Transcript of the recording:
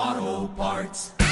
Oh, oh, O'Reilly Auto Parts.